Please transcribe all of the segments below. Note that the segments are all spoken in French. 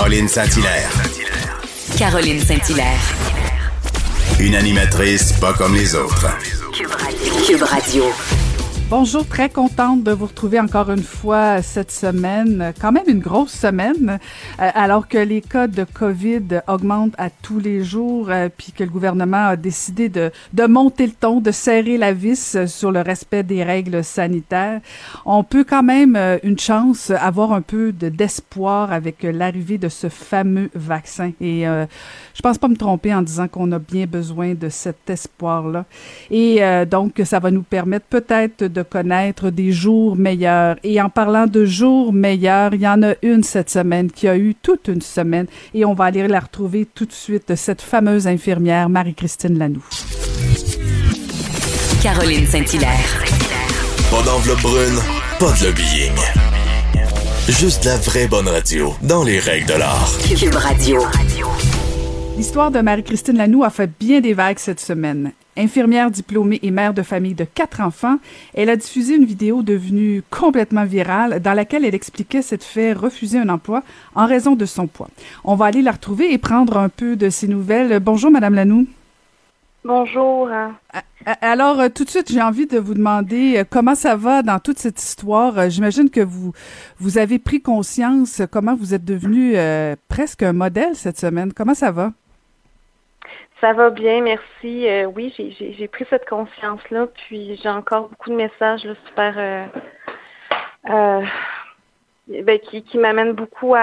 Caroline Saint-Hilaire. Caroline Saint-Hilaire. Une animatrice pas comme les autres. Cube Radio. Bonjour, très contente de vous retrouver encore une fois cette semaine. Quand même une grosse semaine, euh, alors que les cas de COVID augmentent à tous les jours, euh, puis que le gouvernement a décidé de, de monter le ton, de serrer la vis sur le respect des règles sanitaires. On peut quand même, euh, une chance, avoir un peu de, d'espoir avec l'arrivée de ce fameux vaccin. Et je pense pas me tromper en disant qu'on a bien besoin de cet espoir-là. Et donc, ça va nous permettre peut-être de connaître des jours meilleurs. Et en parlant de jours meilleurs, il y en a une cette semaine qui a eu toute une semaine et on va aller la retrouver tout de suite, cette fameuse infirmière Marie-Christine Lanoux. Caroline Saint-Hilaire. Pas d'enveloppe brune, pas de lobbying. Juste la vraie bonne radio, dans les règles de l'art. Cube Radio. L'histoire de Marie-Christine Lanoux a fait bien des vagues cette semaine. Infirmière diplômée et mère de famille de quatre enfants, elle a diffusé une vidéo devenue complètement virale dans laquelle elle expliquait s'être fait refuser un emploi en raison de son poids. On va aller la retrouver et prendre un peu de ses nouvelles. Bonjour, Madame Lanoux. Bonjour. Alors, euh, tout de suite, j'ai envie de vous demander euh, comment ça va dans toute cette histoire? Euh, j'imagine que vous vous avez pris conscience comment vous êtes devenu presque un modèle cette semaine. Comment ça va? Ça va bien, merci. Euh, oui, j'ai pris cette conscience-là, puis j'ai encore beaucoup de messages là, super euh, euh, ben, qui, qui m'amènent beaucoup à,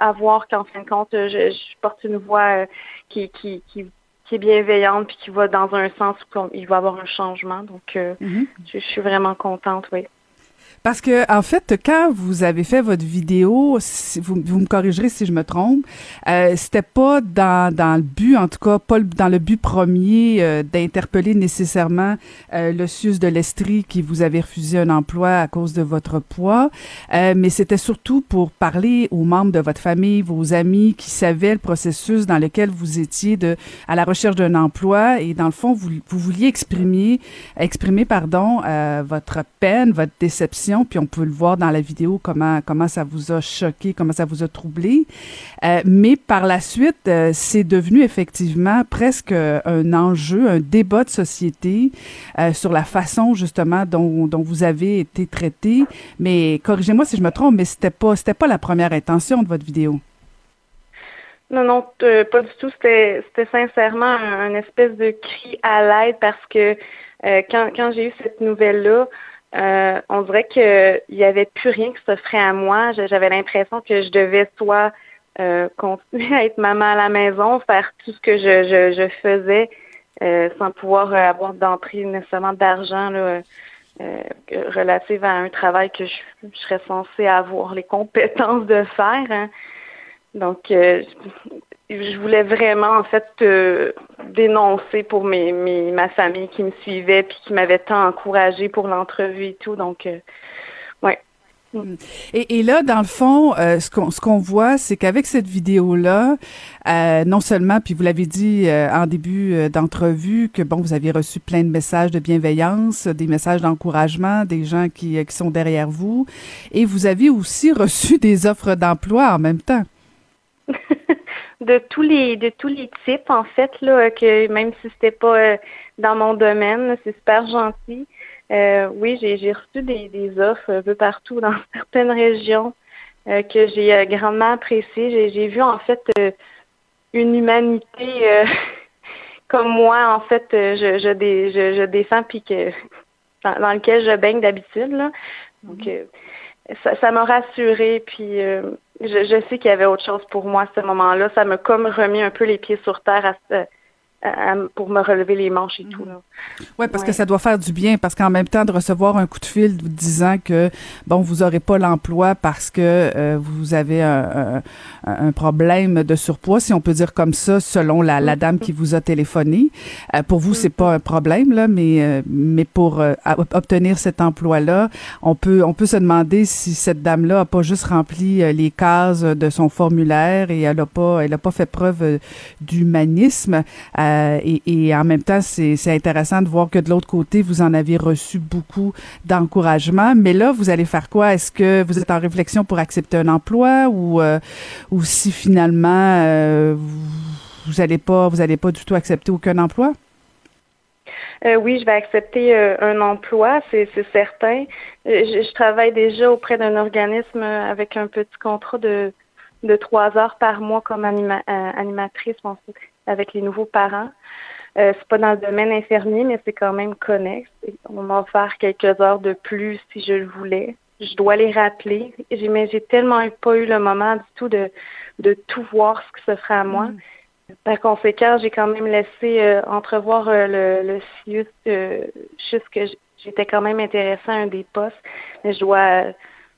à, voir qu'en fin de compte, je, je porte une voix qui, qui, qui, qui, est bienveillante puis qui va dans un sens où il va y avoir un changement. Donc, mm-hmm. je, je, suis vraiment contente, oui. Parce que en fait, quand vous avez fait votre vidéo, vous, vous me corrigerez si je me trompe, euh, c'était pas dans, dans le but, en tout cas, pas dans le but premier euh, d'interpeller nécessairement euh, le CIUS de l'Estrie qui vous avait refusé un emploi à cause de votre poids, euh, mais c'était surtout pour parler aux membres de votre famille, vos amis qui savaient le processus dans lequel vous étiez à la recherche d'un emploi. Et dans le fond vous, vous vouliez exprimer exprimer pardon votre peine, votre déception puis on peut le voir dans la vidéo comment comment ça vous a choqué, comment ça vous a troublé. Euh, mais par la suite, euh, c'est devenu effectivement presque un enjeu, un débat de société euh, sur la façon justement dont, vous avez été traité. Mais corrigez-moi si je me trompe, mais c'était pas c'était pas la première intention de votre vidéo. Non, non, pas du tout. C'était, c'était sincèrement un, espèce de cri à l'aide parce que quand j'ai eu cette nouvelle-là, euh, on dirait qu'il n'y avait plus rien qui s'offrait à moi. J'avais l'impression que je devais soit euh, continuer à être maman à la maison, faire tout ce que je, je, je faisais euh, sans pouvoir avoir d'entrée nécessairement d'argent là, relative à un travail que je, serais censée avoir les compétences de faire. Hein. Donc, je voulais vraiment en fait euh, dénoncer pour mes, mes, ma famille qui me suivait puis qui m'avait tant encouragé pour l'entrevue et tout. Donc, euh, ouais. Mm. Et, et, là, dans le fond, euh, ce qu'on ce qu'on voit, c'est qu'avec cette vidéo-là, euh, non seulement, puis vous l'avez dit euh, en début d'entrevue, que bon, vous aviez reçu plein de messages de bienveillance, des messages d'encouragement, des gens qui, qui sont derrière vous, et vous avez aussi reçu des offres d'emploi en même temps. de tous les de tous les types en fait là que même si c'était pas euh, dans mon domaine c'est super gentil. Euh, oui j'ai j'ai reçu des, des offres un peu partout dans certaines régions euh, que j'ai grandement apprécié j'ai vu en fait une humanité comme moi en fait je je, je, je défends puis que dans, dans, lequel je baigne d'habitude là. Donc ça ça m'a rassurée puis je, sais qu'il y avait autre chose pour moi à ce moment-là. Ça m'a comme remis un peu les pieds sur terre à ce, pour me relever les manches et tout. Là. Ouais, parce que ça doit faire du bien, parce qu'en même temps de recevoir un coup de fil vous disant que bon, vous aurez pas l'emploi parce que euh, vous avez un, un, problème de surpoids, si on peut dire comme ça, selon la, la dame qui vous a téléphoné. Euh, pour vous, c'est pas un problème là, mais euh, mais pour obtenir cet emploi-là, on peut on peut se demander si cette dame-là a pas juste rempli les cases de son formulaire et elle a pas elle a pas fait preuve d'humanisme. Euh, Euh, et, en même temps, c'est intéressant de voir que de l'autre côté, vous en avez reçu beaucoup d'encouragement. Mais là, vous allez faire quoi? Est-ce que vous êtes en réflexion pour accepter un emploi ou, euh, si finalement euh, vous n'allez pas, vous allez pas du tout accepter aucun emploi? Euh, oui, je vais accepter euh, un emploi, c'est certain. Euh, je, travaille déjà auprès d'un organisme avec un petit contrat de, trois heures par mois comme anima, animatrice avec les nouveaux parents. Euh, c'est pas dans le domaine infirmier, mais c'est quand même connexe. On va faire quelques heures de plus si je le voulais. Je dois les rappeler. Mais j'ai tellement pas eu le moment du tout de, de tout voir ce que ce ferait à moi. Mm. Par conséquent, j'ai quand même laissé euh, entrevoir euh, le, le CIUS euh, juste que j'étais quand même intéressée à un des postes, mais je dois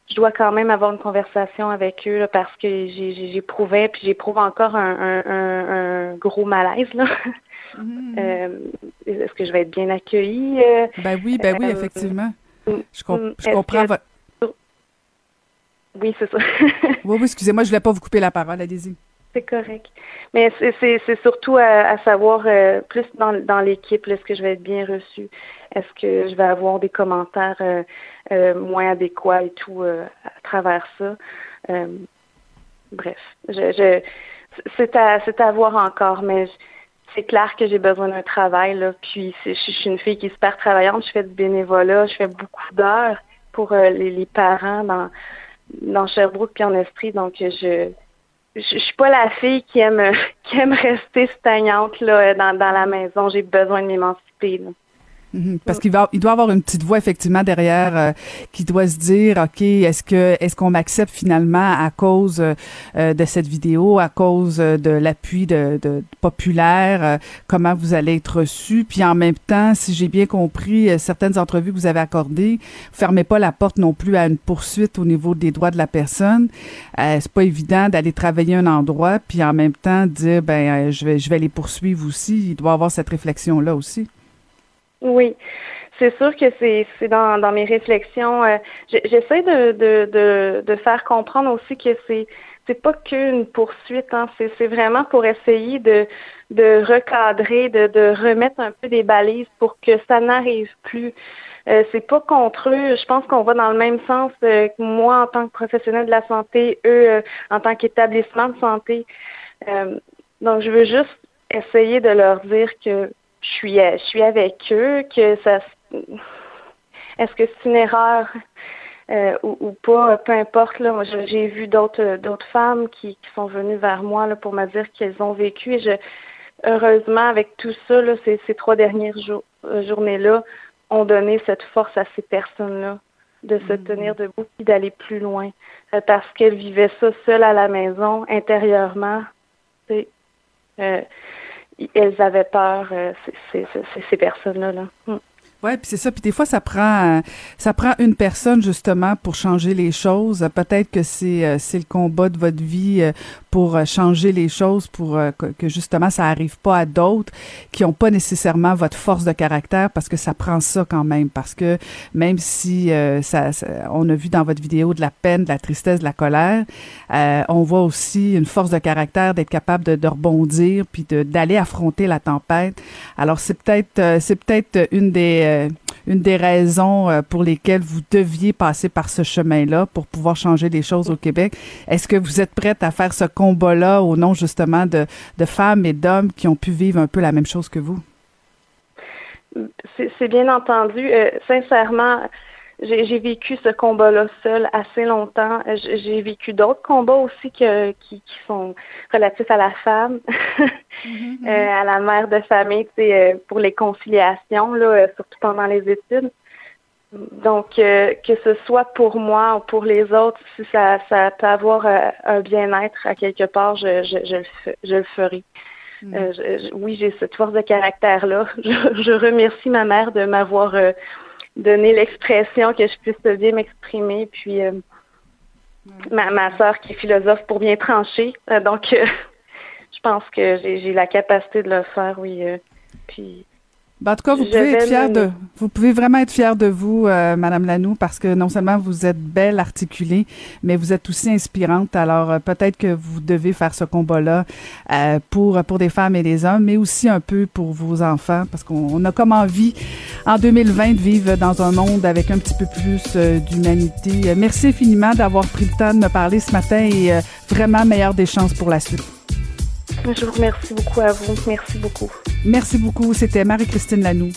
je dois quand même avoir une conversation avec eux parce que j'éprouvais puis j'éprouve encore un, un, un, gros malaise là. Mm-hmm. Est-ce que je vais être bien accueillie? ben oui, ben oui, effectivement. Je, je comprends votre... Oui, c'est ça. oui, oui, excusez-moi, je ne voulais pas vous couper la parole, allez-y. C'est correct. Mais c'est surtout à, savoir euh, plus dans, l'équipe, est-ce que je vais être bien reçue? Est-ce que je vais avoir des commentaires euh, euh, moins adéquats et tout à travers ça? bref, je, c'est à voir encore, mais c'est clair que j'ai besoin d'un travail. Puis je, suis une fille qui est super travaillante, je fais du bénévolat, je fais beaucoup d'heures pour les, parents dans dans Sherbrooke puis en Estrie, donc je je, suis pas la fille qui aime qui aime rester stagnante là dans, dans la maison. J'ai besoin de m'émanciper. Mhm. parce qu'il va, il doit avoir une petite voix effectivement derrière euh, qui doit se dire, ok, est-ce que, est-ce qu'on m'accepte finalement à cause euh, de cette vidéo, à cause de l'appui de, de, populaire, euh, comment vous allez être reçu, puis en même temps, si j'ai bien compris certaines entrevues que vous avez accordées, fermez pas la porte non plus à une poursuite au niveau des droits de la personne. c'est pas évident d'aller travailler un endroit puis en même temps dire, ben, je vais, je vais les poursuivre aussi. Il doit avoir cette réflexion là aussi. Oui, c'est sûr que c'est dans, dans mes réflexions. Euh, J'essaie de, de, de, de, faire comprendre aussi que c'est c'est pas qu'une poursuite, hein, c'est vraiment pour essayer de, de recadrer, de, de remettre un peu des balises pour que ça n'arrive plus. Euh, c'est pas contre eux. Je pense qu'on va dans le même sens euh, que moi en tant que professionnel de la santé, eux euh, en tant qu'établissement de santé. donc je veux juste essayer de leur dire que je suis, euh, je suis avec eux, que ça. Est-ce que c'est une erreur euh, ou, pas, peu importe. Là, j'ai vu d'autres d'autres femmes qui, qui, sont venues vers moi là, pour me dire qu'elles ont vécu. Et je, heureusement, avec tout ça, là, ces, ces trois dernières euh, journées-là, ont donné cette force à ces personnes-là de se mm-hmm. tenir debout et d'aller plus loin. parce qu'elles vivaient ça seules à la maison, intérieurement. Euh, elles avaient peur, euh, ces, ces personnes-là. Là. Mm. Ouais, puis c'est ça. Puis des fois, ça prend, ça prend une personne justement pour changer les choses. Peut-être que c'est euh, c'est le combat de votre vie euh, pour euh, changer les choses, pour que justement ça arrive pas à d'autres qui ont pas nécessairement votre force de caractère, parce que ça prend ça quand même. Parce que même si ça, on a vu dans votre vidéo de la peine, de la tristesse, de la colère, on voit aussi une force de caractère d'être capable de, de rebondir puis d'aller affronter la tempête. Alors c'est peut-être c'est peut-être une des euh, une des raisons euh, pour lesquelles vous deviez passer par ce chemin-là pour pouvoir changer les choses au Québec. Est-ce que vous êtes prête à faire ce combat-là au nom justement de, femmes et d'hommes qui ont pu vivre un peu la même chose que vous? C'est bien entendu. Euh, sincèrement, j'ai vécu ce combat-là seul assez longtemps. J'ai vécu d'autres combats aussi que, qui, qui, sont relatifs à la femme, mm-hmm, euh, à la mère de famille, euh, pour les conciliations, là, euh, surtout pendant les études. Donc, que ce soit pour moi ou pour les autres, si ça, ça peut avoir un bien-être à quelque part, je, je, je, le, je le ferai. Mm. oui, j'ai cette force de caractère-là. Je, je, remercie ma mère de m'avoir donner l'expression que je puisse bien m'exprimer. Puis euh, ma, ma soeur qui est philosophe pour bien trancher. Euh, donc euh, je pense que j'ai la capacité de le faire, oui. puis Ben, en tout cas, vous pouvez être fier de, vous pouvez vraiment être de vous, euh, Madame Lanou, parce que non seulement vous êtes belle, articulée, mais vous êtes aussi inspirante. Alors euh, peut-être que vous devez faire ce combat-là euh, pour pour des femmes et des hommes, mais aussi un peu pour vos enfants, parce qu'on a comme envie en 2020 de vivre dans un monde avec un petit peu plus d'humanité. merci infiniment d'avoir pris le temps de me parler ce matin et vraiment meilleure des chances pour la suite. Je vous remercie beaucoup à vous. Merci beaucoup. Merci beaucoup. C'était Marie-Christine Lanoux.